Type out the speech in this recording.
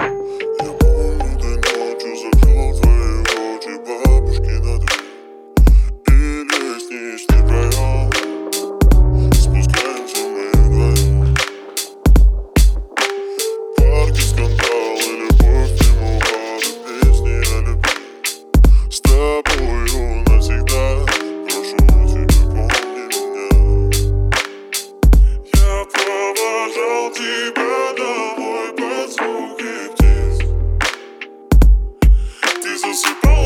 You're I'll choose a girlfriend? is a super